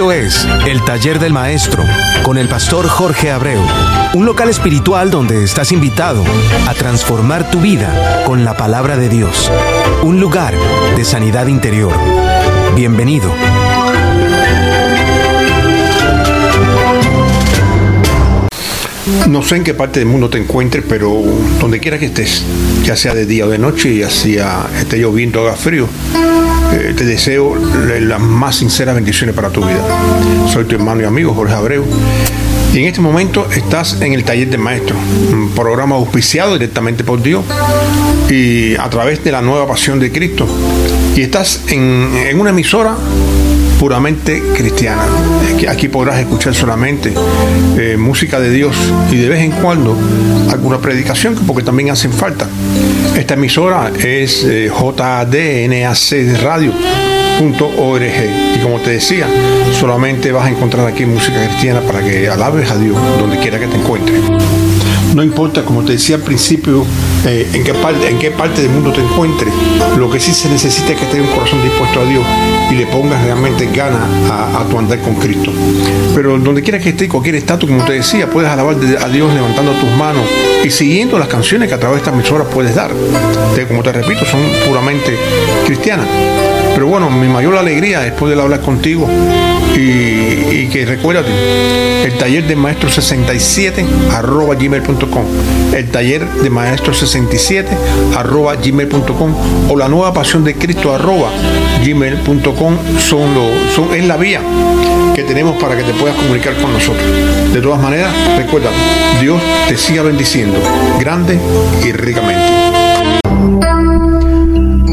Esto es El Taller del Maestro con el pastor Jorge Abreu, un local espiritual donde estás invitado a transformar tu vida con la palabra de Dios, un lugar de sanidad interior. Bienvenido. No sé en qué parte del mundo te encuentres, pero donde quiera que estés, ya sea de día o de noche, ya sea esté lloviendo o haga frío, eh, te deseo las más sinceras bendiciones para tu vida. Soy tu hermano y amigo Jorge Abreu. Y en este momento estás en el taller de maestro, un programa auspiciado directamente por Dios y a través de la nueva pasión de Cristo. Y estás en, en una emisora puramente cristiana. Aquí podrás escuchar solamente eh, música de Dios y de vez en cuando alguna predicación, porque también hacen falta. Esta emisora es eh, JDNAC Radio. Y como te decía, solamente vas a encontrar aquí música cristiana para que alabes a Dios donde quiera que te encuentres. No importa, como te decía al principio, eh, en, qué parte, en qué parte del mundo te encuentres, lo que sí se necesita es que tengas un corazón dispuesto a Dios y le pongas realmente ganas a, tu andar con Cristo. Pero donde quiera que estés, cualquier estatus, como te decía, puedes alabar a Dios levantando tus manos y siguiendo las canciones que a través de estas emisoras puedes dar. como te repito, son puramente cristianas. Pero bueno, mi mayor alegría es poder hablar contigo y, que recuérdate, el taller de maestro 67 arroba gmail.com, el taller de maestro 67 arroba gmail.com o la nueva pasión de Cristo arroba gmail.com son, son, es la vía que tenemos para que te puedas comunicar con nosotros. De todas maneras, recuerda, Dios te siga bendiciendo grande y ricamente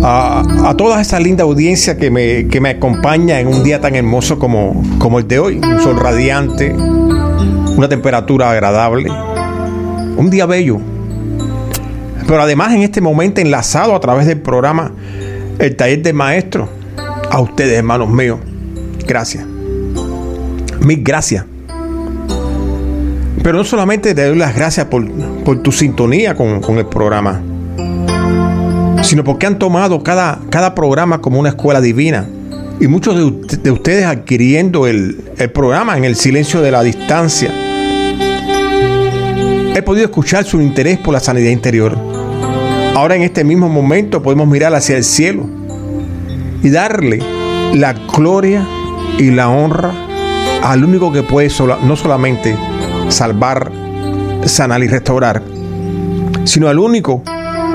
a, toda esa linda audiencia que me, que me, acompaña en un día tan hermoso como, como el de hoy. Un sol radiante, una temperatura agradable, un día bello. Pero además en este momento enlazado a través del programa El Taller de Maestro, a ustedes hermanos míos, gracias. Mil gracias. Pero no solamente te doy las gracias por, por tu sintonía con, con el programa sino porque han tomado cada, cada programa como una escuela divina. Y muchos de, ustedes adquiriendo el, el programa en el silencio de la distancia. He podido escuchar su interés por la sanidad interior. Ahora en este mismo momento podemos mirar hacia el cielo y darle la gloria y la honra al único que puede no solamente salvar, sanar y restaurar, sino al único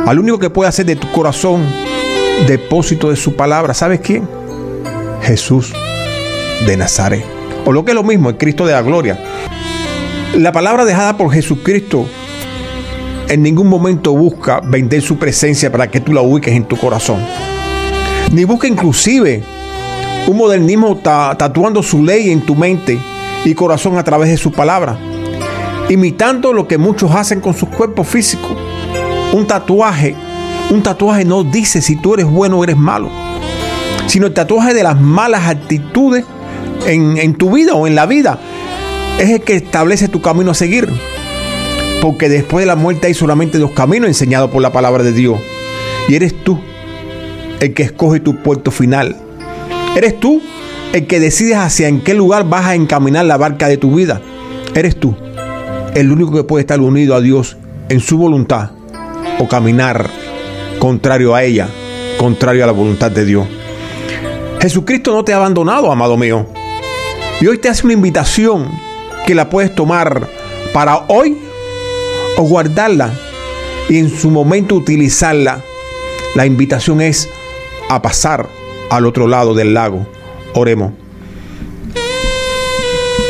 al único que puede hacer de tu corazón depósito de su palabra, ¿sabes quién? Jesús de Nazaret. O lo que es lo mismo, el Cristo de la gloria. La palabra dejada por Jesucristo en ningún momento busca vender su presencia para que tú la ubiques en tu corazón. Ni busca inclusive un modernismo tatuando su ley en tu mente y corazón a través de su palabra, imitando lo que muchos hacen con sus cuerpos físicos un tatuaje, un tatuaje no dice si tú eres bueno o eres malo, sino el tatuaje de las malas actitudes en, tu vida o en la vida. Es el que establece tu camino a seguir. Porque después de la muerte hay solamente dos caminos enseñados por la palabra de Dios. Y eres tú el que escoge tu puerto final. Eres tú el que decides hacia en qué lugar vas a encaminar la barca de tu vida. Eres tú el único que puede estar unido a Dios en su voluntad o caminar contrario a ella, contrario a la voluntad de Dios. Jesucristo no te ha abandonado, amado mío. Y hoy te hace una invitación que la puedes tomar para hoy guardarla y en su momento utilizarla. La invitación es a pasar al otro lado del lago. Oremos.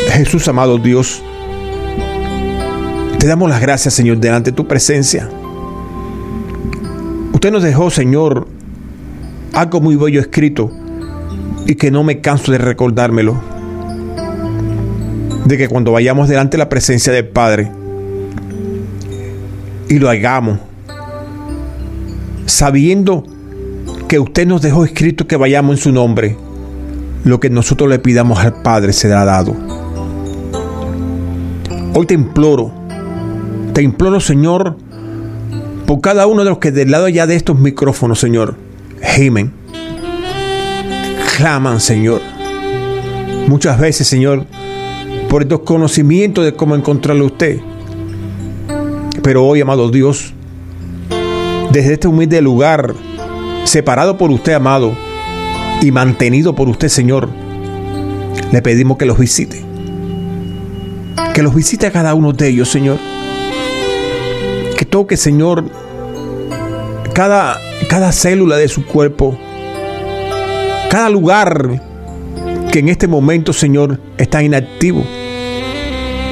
Jesús, amado Dios, te damos las gracias, Señor, delante de tu presencia. Usted nos dejó, Señor, algo muy bello escrito y que no me canso de recordármelo. De que cuando vayamos delante de la presencia del Padre y lo hagamos, sabiendo que usted nos dejó escrito que vayamos en su nombre, lo que nosotros le pidamos al Padre será dado. Hoy te imploro, te imploro Señor, por cada uno de los que del lado ya de estos micrófonos, Señor, gimen, claman, Señor, muchas veces, Señor, por estos conocimientos de cómo encontrarle a usted. Pero hoy, amado Dios, desde este humilde lugar, separado por usted, amado, y mantenido por usted, Señor, le pedimos que los visite. Que los visite a cada uno de ellos, Señor. Que toque, Señor, cada, cada célula de su cuerpo. Cada lugar que en este momento, Señor, está inactivo.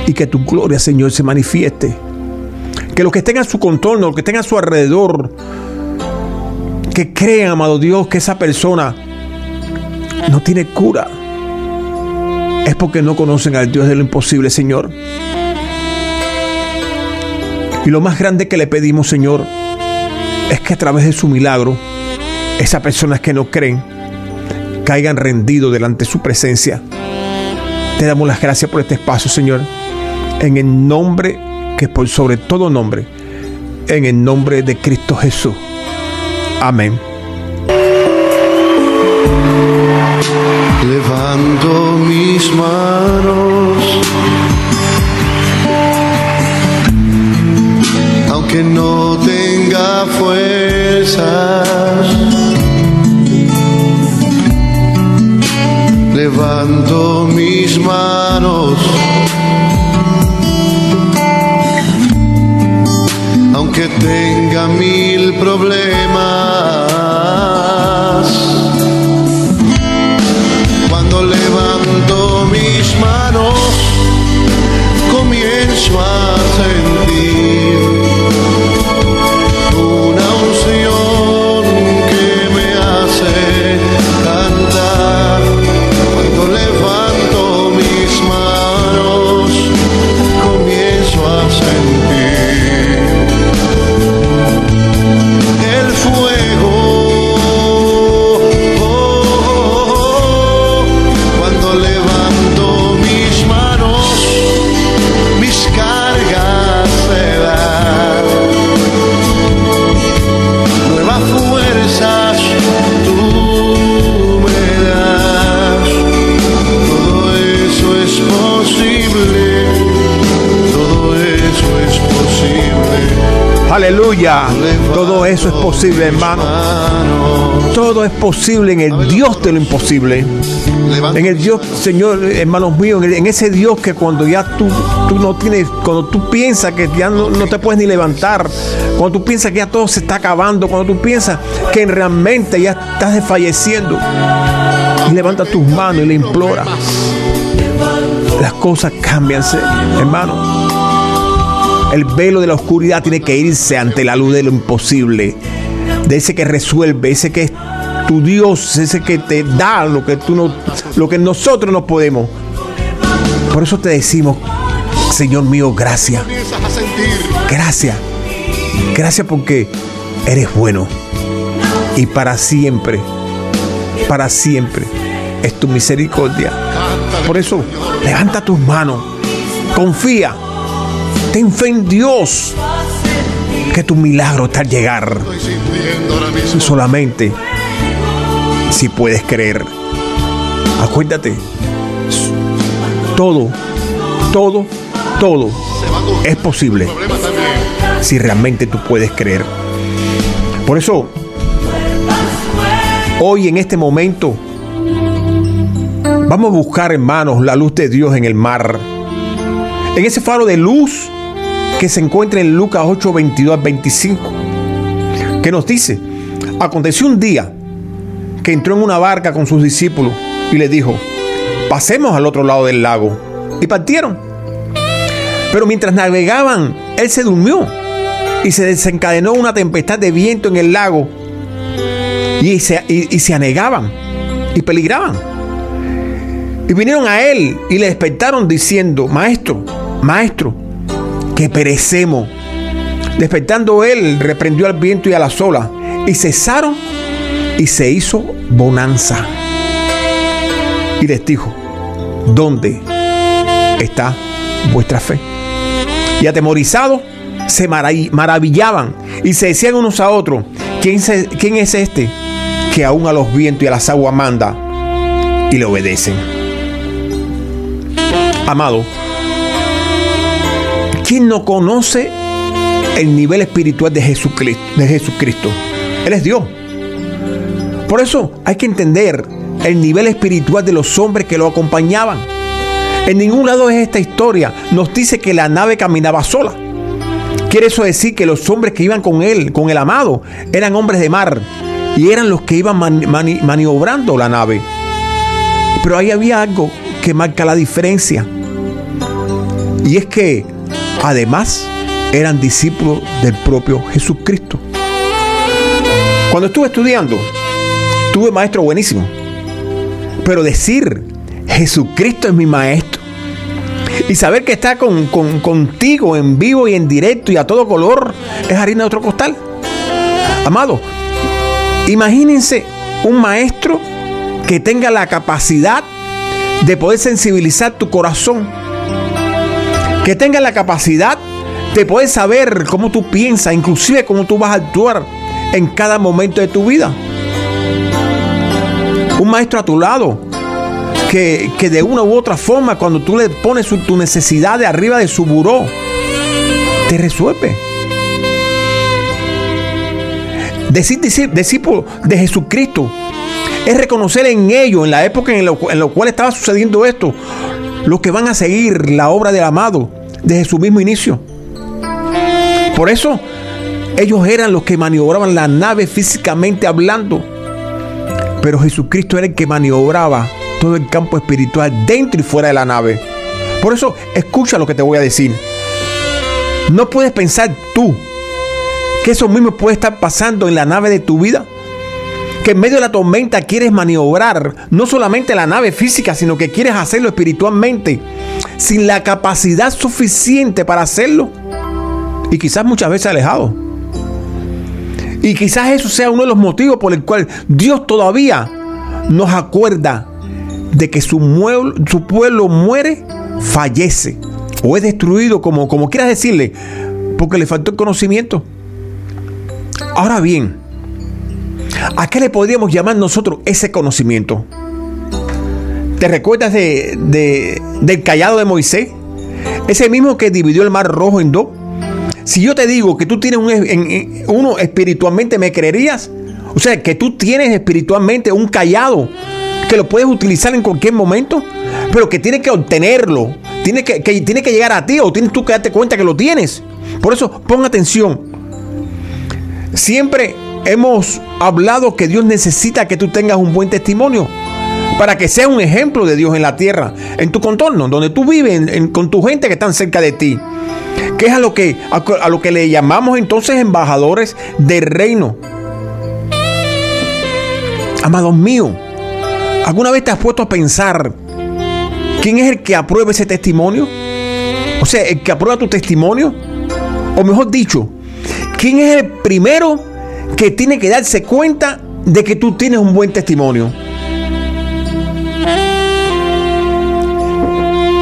Y que tu gloria, Señor, se manifieste. Que los que estén a su contorno, los que estén a su alrededor, que crean, amado Dios, que esa persona no tiene cura. Es porque no conocen al Dios de lo imposible, Señor. Y lo más grande que le pedimos, Señor, es que a través de su milagro, esas personas que no creen, caigan rendidos delante de su presencia. Te damos las gracias por este espacio, Señor. En el nombre que por sobre todo nombre, en el nombre de Cristo Jesús. Amén. Levanto mis manos, aunque no tenga fuerzas levanto mis manos. Aunque tenga mil problemas, cuando levanto posible, hermano. Todo es posible en el Dios de lo imposible. En el Dios, Señor, hermanos míos, en, ese Dios que cuando ya tú, tú no tienes, cuando tú piensas que ya no, no te puedes ni levantar, cuando tú piensas que ya todo se está acabando, cuando tú piensas que realmente ya estás desfalleciendo, y levanta tus manos y le implora. Las cosas cambian, hermano. El velo de la oscuridad tiene que irse ante la luz de lo imposible. De ese que resuelve, ese que es tu Dios, ese que te da lo que tú no, lo que nosotros no podemos. Por eso te decimos, Señor mío, gracias. Gracias. Gracias porque eres bueno. Y para siempre, para siempre es tu misericordia. Por eso, levanta tus manos. Confía. Ten fe en Dios. Que tu milagro está al llegar. Solamente si puedes creer. Acuérdate. Todo, todo, todo es posible si realmente tú puedes creer. Por eso, hoy en este momento, vamos a buscar, hermanos, la luz de Dios en el mar. En ese faro de luz que se encuentra en Lucas 8, 22 al 25, que nos dice, aconteció un día que entró en una barca con sus discípulos y le dijo, pasemos al otro lado del lago. Y partieron. Pero mientras navegaban, él se durmió y se desencadenó una tempestad de viento en el lago y se, y- y se anegaban y peligraban. Y vinieron a él y le despertaron diciendo, maestro, maestro, que perecemos. Despertando él, reprendió al viento y a las olas y cesaron y se hizo bonanza. Y les dijo, ¿dónde está vuestra fe? Y atemorizados se marav- maravillaban y se decían unos a otros, ¿quién, ¿quién es este que aún a los vientos y a las aguas manda y le obedecen? Amado, ¿quién no conoce el nivel espiritual de Jesucristo? De Jesucristo? Él es Dios. Por eso hay que entender el nivel espiritual de los hombres que lo acompañaban. En ningún lado de esta historia nos dice que la nave caminaba sola. Quiere eso decir que los hombres que iban con él, con el amado, eran hombres de mar y eran los que iban maniobrando la nave. Pero ahí había algo que marca la diferencia. Y es que además eran discípulos del propio Jesucristo. Cuando estuve estudiando, tuve maestro buenísimo. Pero decir Jesucristo es mi maestro y saber que está con, contigo en vivo y en directo y a todo color es harina de otro costal. Amado, imagínense un maestro que tenga la capacidad de poder sensibilizar tu corazón. Que tenga la capacidad de poder saber cómo tú piensas, inclusive cómo tú vas a actuar en cada momento de tu vida. Un maestro a tu lado que, de una u otra forma, cuando tú le pones tu necesidad de arriba de su buró, te resuelve. Decir discípulo de Jesucristo es reconocer en ellos, en la época en la cual estaba sucediendo esto, los que van a seguir la obra del amado desde su mismo inicio. Por eso, ellos eran los que maniobraban la nave físicamente hablando. Pero Jesucristo era el que maniobraba todo el campo espiritual dentro y fuera de la nave. Por eso, escucha lo que te voy a decir. No puedes pensar tú que eso mismo puede estar pasando en la nave de tu vida. Que en medio de la tormenta quieres maniobrar no solamente la nave física, sino que quieres hacerlo espiritualmente, sin la capacidad suficiente para hacerlo. Y quizás muchas veces alejado. Y quizás eso sea uno de los motivos por el cual Dios todavía nos acuerda de que su, su pueblo muere, fallece o es destruido, como, como quieras decirle, porque le faltó el conocimiento. Ahora bien, ¿a qué le podríamos llamar nosotros ese conocimiento? ¿Te recuerdas de, del callado de Moisés? Ese mismo que dividió el mar rojo en dos. Si yo te digo que tú tienes un, uno espiritualmente, ¿me creerías? O sea, que tú tienes espiritualmente un callado que lo puedes utilizar en cualquier momento, pero que tienes que obtenerlo, tiene que, tiene que llegar a ti o tienes tú que darte cuenta que lo tienes. Por eso, pon atención. Siempre hemos hablado que Dios necesita que tú tengas un buen testimonio para que sea un ejemplo de Dios en la tierra, en tu contorno, donde tú vives, con tu gente que están cerca de ti. Que es a lo que, a lo que le llamamos entonces embajadores del reino. Amados míos, ¿Alguna vez te has puesto a pensar quién es el que aprueba ese testimonio? O sea, el que aprueba tu testimonio. O mejor dicho, ¿quién es el primero que tiene que darse cuenta de que tú tienes un buen testimonio?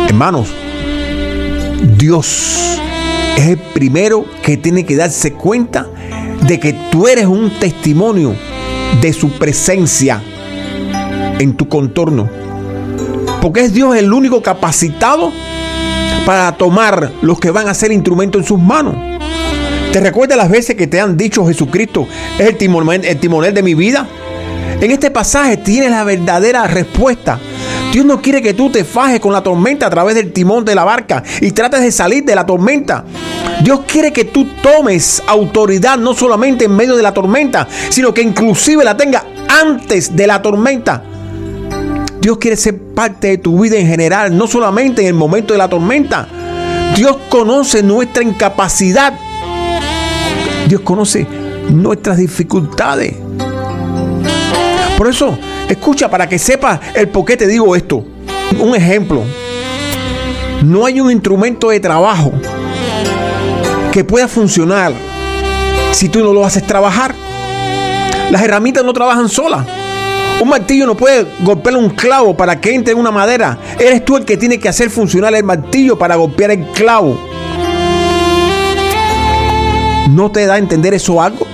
Hermanos, Dios es el primero que tiene que darse cuenta de que tú eres un testimonio de su presencia en tu contorno. Porque es Dios el único capacitado para tomar los que van a ser instrumentos en sus manos. ¿Te recuerdas las veces que te han dicho Jesucristo es el timonel, el timonel de mi vida? En este pasaje tienes la verdadera respuesta. Dios no quiere que tú te fajes con la tormenta a través del timón de la barca y trates de salir de la tormenta. Dios quiere que tú tomes autoridad no solamente en medio de la tormenta, sino que inclusive la tenga antes de la tormenta. Dios quiere ser parte de tu vida en general, no solamente en el momento de la tormenta. Dios conoce nuestra incapacidad. Dios conoce nuestras dificultades. Por eso, escucha para que sepas el por qué te digo esto. Un ejemplo. No hay un instrumento de trabajo que pueda funcionar si tú no lo haces trabajar. Las herramientas no trabajan solas. Un martillo no puede golpear un clavo para que entre en una madera. Eres tú el que tiene que hacer funcionar el martillo para golpear el clavo. ¿No te da a entender eso algo?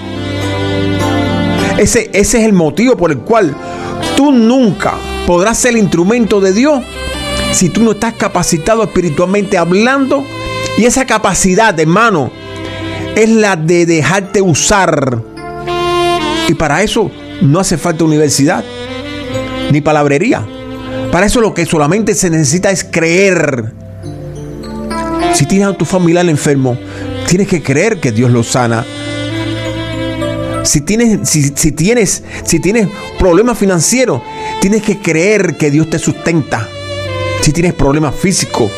Ese, ese es el motivo por el cual tú nunca podrás ser el instrumento de Dios si tú no estás capacitado espiritualmente hablando. Y esa capacidad, hermano, es la de dejarte usar. Y para eso no hace falta universidad ni palabrería. Para eso lo que solamente se necesita es creer. Si tienes a tu familiar enfermo, tienes que creer que Dios lo sana. Si tienes, si, tienes, si tienes problemas financieros, tienes que creer que Dios te sustenta. Si tienes problemas físicos,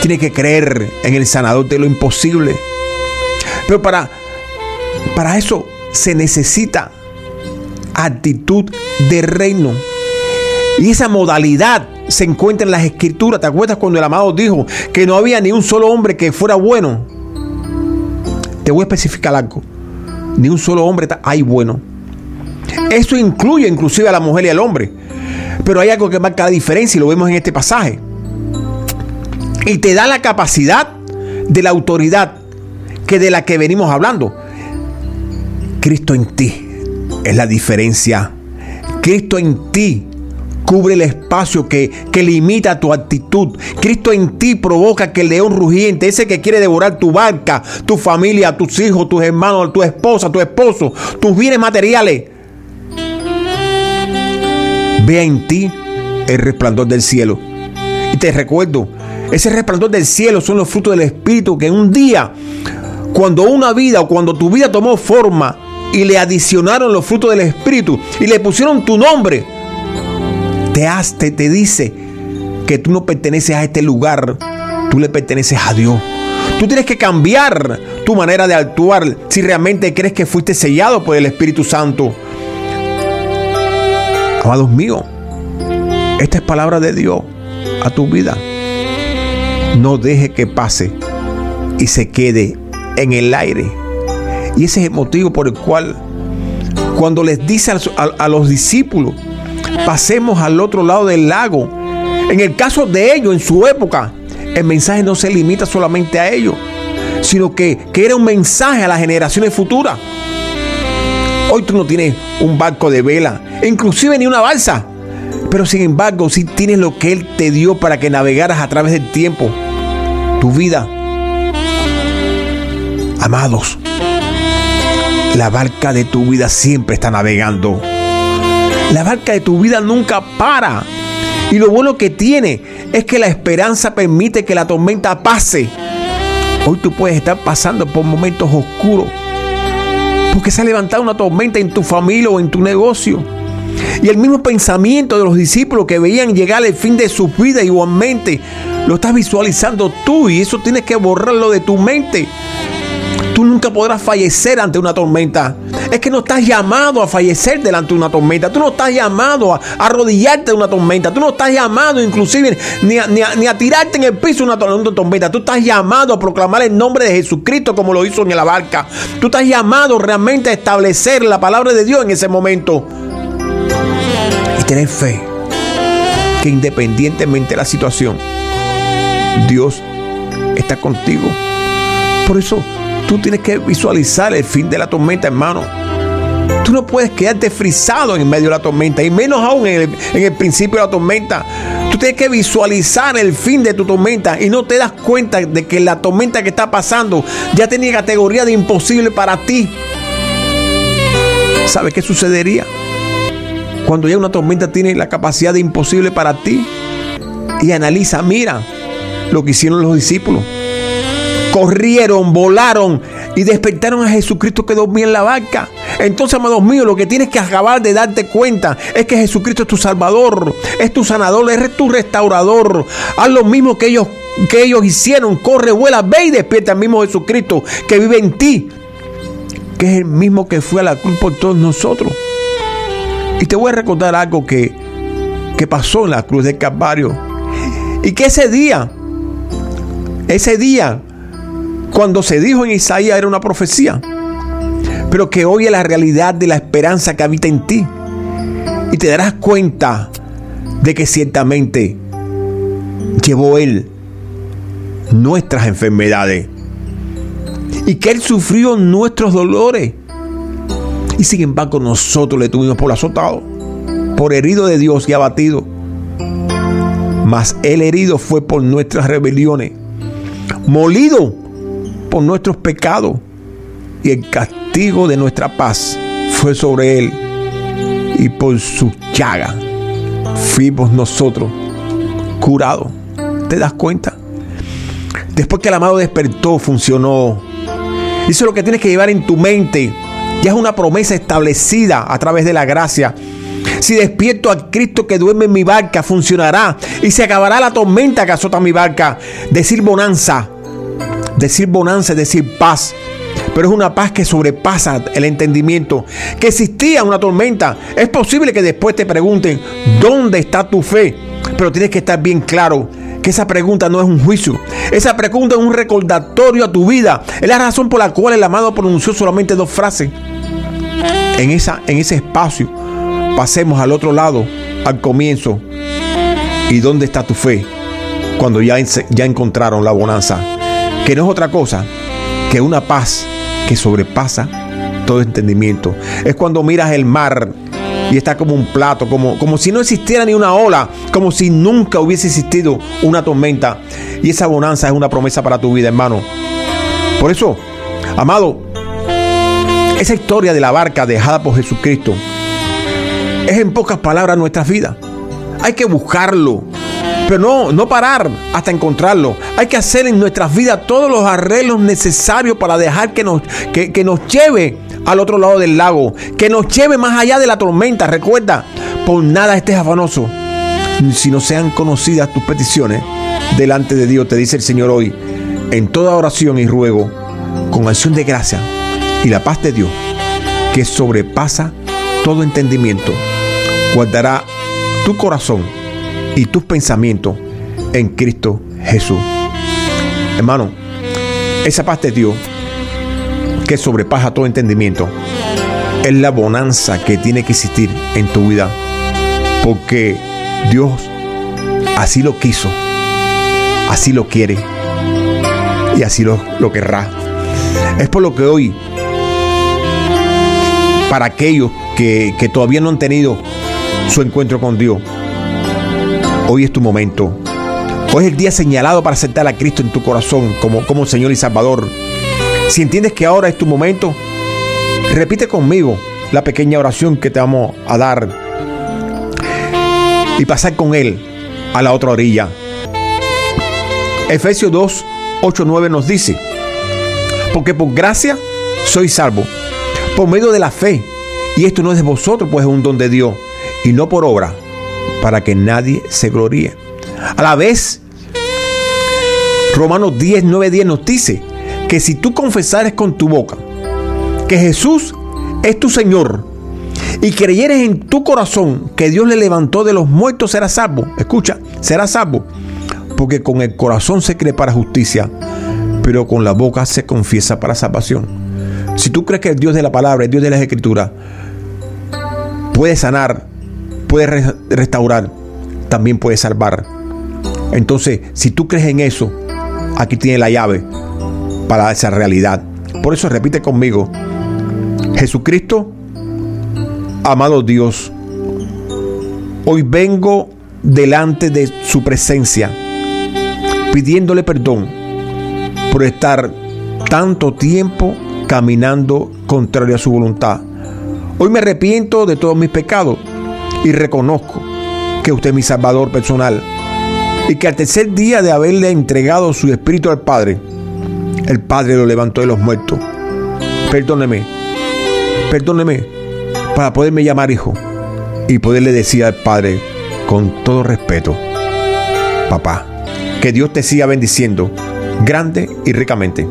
tienes que creer en el sanador de lo imposible. Pero para, para eso se necesita actitud de reino. Y esa modalidad se encuentra en las escrituras. ¿Te acuerdas cuando el amado dijo que no había ni un solo hombre que fuera bueno? Te voy a especificar algo. Ni un solo hombre hay bueno. Eso incluye inclusive a la mujer y al hombre. Pero hay algo que marca la diferencia y lo vemos en este pasaje. Y te da la capacidad de la autoridad que de la que venimos hablando. Cristo en ti es la diferencia. Cristo en ti cubre el espacio que, que, limita tu actitud. Cristo en ti provoca que el león rugiente, ese que quiere devorar tu barca, tu familia, tus hijos, tus hermanos, tu esposa, tu esposo, tus bienes materiales, vea en ti el resplandor del cielo. Y te recuerdo, ese resplandor del cielo son los frutos del Espíritu que un día, cuando una vida o cuando tu vida tomó forma y le adicionaron los frutos del Espíritu y le pusieron tu nombre, te, haste, te dice que tú no perteneces a este lugar, tú le perteneces a Dios. Tú tienes que cambiar tu manera de actuar si realmente crees que fuiste sellado por el Espíritu Santo. Amados míos, esta es palabra de Dios a tu vida. No deje que pase y se quede en el aire. Y ese es el motivo por el cual cuando les dice a los discípulos, pasemos al otro lado del lago. En el caso de ellos, en su época, el mensaje no se limita solamente a ellos, sino que, que era un mensaje a las generaciones futuras. Hoy tú no tienes un barco de vela, inclusive ni una balsa. Pero sin embargo, sí tienes lo que Él te dio para que navegaras a través del tiempo, tu vida. Amados, la barca de tu vida siempre está navegando. La barca de tu vida nunca para. Y lo bueno que tiene es que la esperanza permite que la tormenta pase. Hoy tú puedes estar pasando por momentos oscuros. Porque se ha levantado una tormenta en tu familia o en tu negocio. Y el mismo pensamiento de los discípulos que veían llegar el fin de su vida igualmente, lo estás visualizando tú y eso tienes que borrarlo de tu mente. Tú nunca podrás fallecer ante una tormenta. Es que no estás llamado a fallecer delante de una tormenta. Tú no estás llamado a arrodillarte de una tormenta. Tú no estás llamado inclusive ni a, ni ni a tirarte en el piso de una tormenta. Tú estás llamado a proclamar el nombre de Jesucristo como lo hizo en la barca. Tú estás llamado realmente a establecer la palabra de Dios en ese momento. Y tener fe que independientemente de la situación, Dios está contigo. Por eso Tú tienes que visualizar el fin de la tormenta, hermano. Tú no puedes quedarte frisado en medio de la tormenta, y menos aún en el, en el, principio de la tormenta. Tú tienes que visualizar el fin de tu tormenta y no te das cuenta de que la tormenta que está pasando ya tenía categoría de imposible para ti. ¿Sabes qué sucedería? Cuando ya una tormenta tiene la capacidad de imposible para ti y analiza, mira lo que hicieron los discípulos corrieron, volaron y despertaron a Jesucristo que dormía en la barca. Entonces, amados míos, lo que tienes que acabar de darte cuenta es que Jesucristo es tu Salvador, es tu sanador, es tu restaurador. Haz lo mismo que ellos, que ellos hicieron. Corre, vuela, ve y despierta al mismo Jesucristo que vive en ti, que es el mismo que fue a la cruz por todos nosotros. Y te voy a recordar algo que, que pasó en la cruz del Calvario. Y que ese día, ese día, cuando se dijo en Isaías era una profecía, pero que hoy es la realidad de la esperanza que habita en ti. Y te darás cuenta de que ciertamente llevó Él nuestras enfermedades y que Él sufrió nuestros dolores. Y sin embargo nosotros le tuvimos por azotado, por herido de Dios y abatido. mas el herido fue por nuestras rebeliones, molido por nuestros pecados, y el castigo de nuestra paz fue sobre él, y por su llaga fuimos nosotros curados. ¿Te das cuenta? Después que el amado despertó, funcionó. Eso es lo que tienes que llevar en tu mente. Ya es una promesa establecida a través de la gracia. Si despierto a Cristo que duerme en mi barca, funcionará y se acabará la tormenta que azota mi barca. Decir bonanza, decir bonanza es decir paz. Pero es una paz que sobrepasa el entendimiento. Que existía una tormenta. Es posible que después te pregunten, ¿dónde está tu fe? Pero tienes que estar bien claro que esa pregunta no es un juicio. Esa pregunta es un recordatorio a tu vida. Es la razón por la cual el amado pronunció solamente dos frases. En, esa, en ese espacio pasemos al otro lado, al comienzo. ¿Y dónde está tu fe? Cuando ya, ya encontraron la bonanza. Que no es otra cosa que una paz que sobrepasa todo entendimiento. Es cuando miras el mar y está como un plato, como, como si no existiera ni una ola, como si nunca hubiese existido una tormenta. Y esa bonanza es una promesa para tu vida, hermano. Por eso, amado, esa historia de la barca dejada por Jesucristo es en pocas palabras nuestra vida. Hay que buscarlo, pero no, no parar hasta encontrarlo. Hay que hacer en nuestras vidas todos los arreglos necesarios para dejar que nos, que, que nos lleve al otro lado del lago, que nos lleve más allá de la tormenta. Recuerda, por nada estés afanoso, si no sean conocidas tus peticiones delante de Dios, te dice el Señor hoy, en toda oración y ruego, con acción de gracia y la paz de Dios, que sobrepasa todo entendimiento, guardará tu corazón y tus pensamientos en Cristo Jesús. Hermano, esa paz de Dios que sobrepasa todo entendimiento, es la bonanza que tiene que existir en tu vida. Porque Dios así lo quiso, así lo quiere y así lo, lo querrá. Es por lo que hoy, para aquellos que, que todavía no han tenido su encuentro con Dios, hoy es tu momento. Hoy es el día señalado para aceptar a Cristo en tu corazón como, como Señor y Salvador. Si entiendes que ahora es tu momento, repite conmigo la pequeña oración que te vamos a dar y pasar con Él a la otra orilla. Efesios 2, 8, 9 nos dice, porque por gracia soy salvo, por medio de la fe, y esto no es de vosotros, pues es un don de Dios, y no por obra, para que nadie se gloríe. A la vez, Romanos 10, 9, 10 nos dice, que si tú confesares con tu boca que Jesús es tu Señor y creyeres en tu corazón que Dios le levantó de los muertos, serás salvo. Escucha, serás salvo. Porque con el corazón se cree para justicia, pero con la boca se confiesa para salvación. Si tú crees que el Dios de la palabra, el Dios de las escrituras, puede sanar, puede restaurar, también puede salvar. Entonces, si tú crees en eso, aquí tiene la llave para esa realidad. Por eso repite conmigo, Jesucristo, amado Dios, hoy vengo delante de su presencia pidiéndole perdón por estar tanto tiempo caminando contrario a su voluntad. Hoy me arrepiento de todos mis pecados y reconozco que usted es mi Salvador personal y que al tercer día de haberle entregado su espíritu al Padre, el Padre lo levantó de los muertos. Perdóneme, perdóneme para poderme llamar hijo y poderle decir al Padre con todo respeto, papá, que Dios te siga bendiciendo grande y ricamente.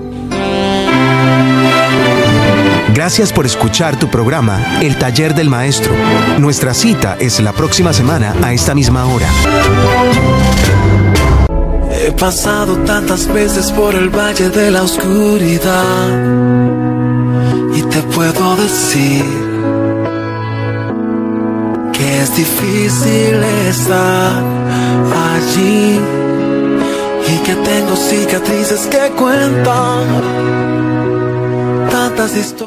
Gracias por escuchar tu programa, El Taller del Maestro. Nuestra cita es la próxima semana a esta misma hora. He pasado tantas veces por el valle de la oscuridad y te puedo decir que es difícil estar allí y que tengo cicatrices que cuentan tantas historias.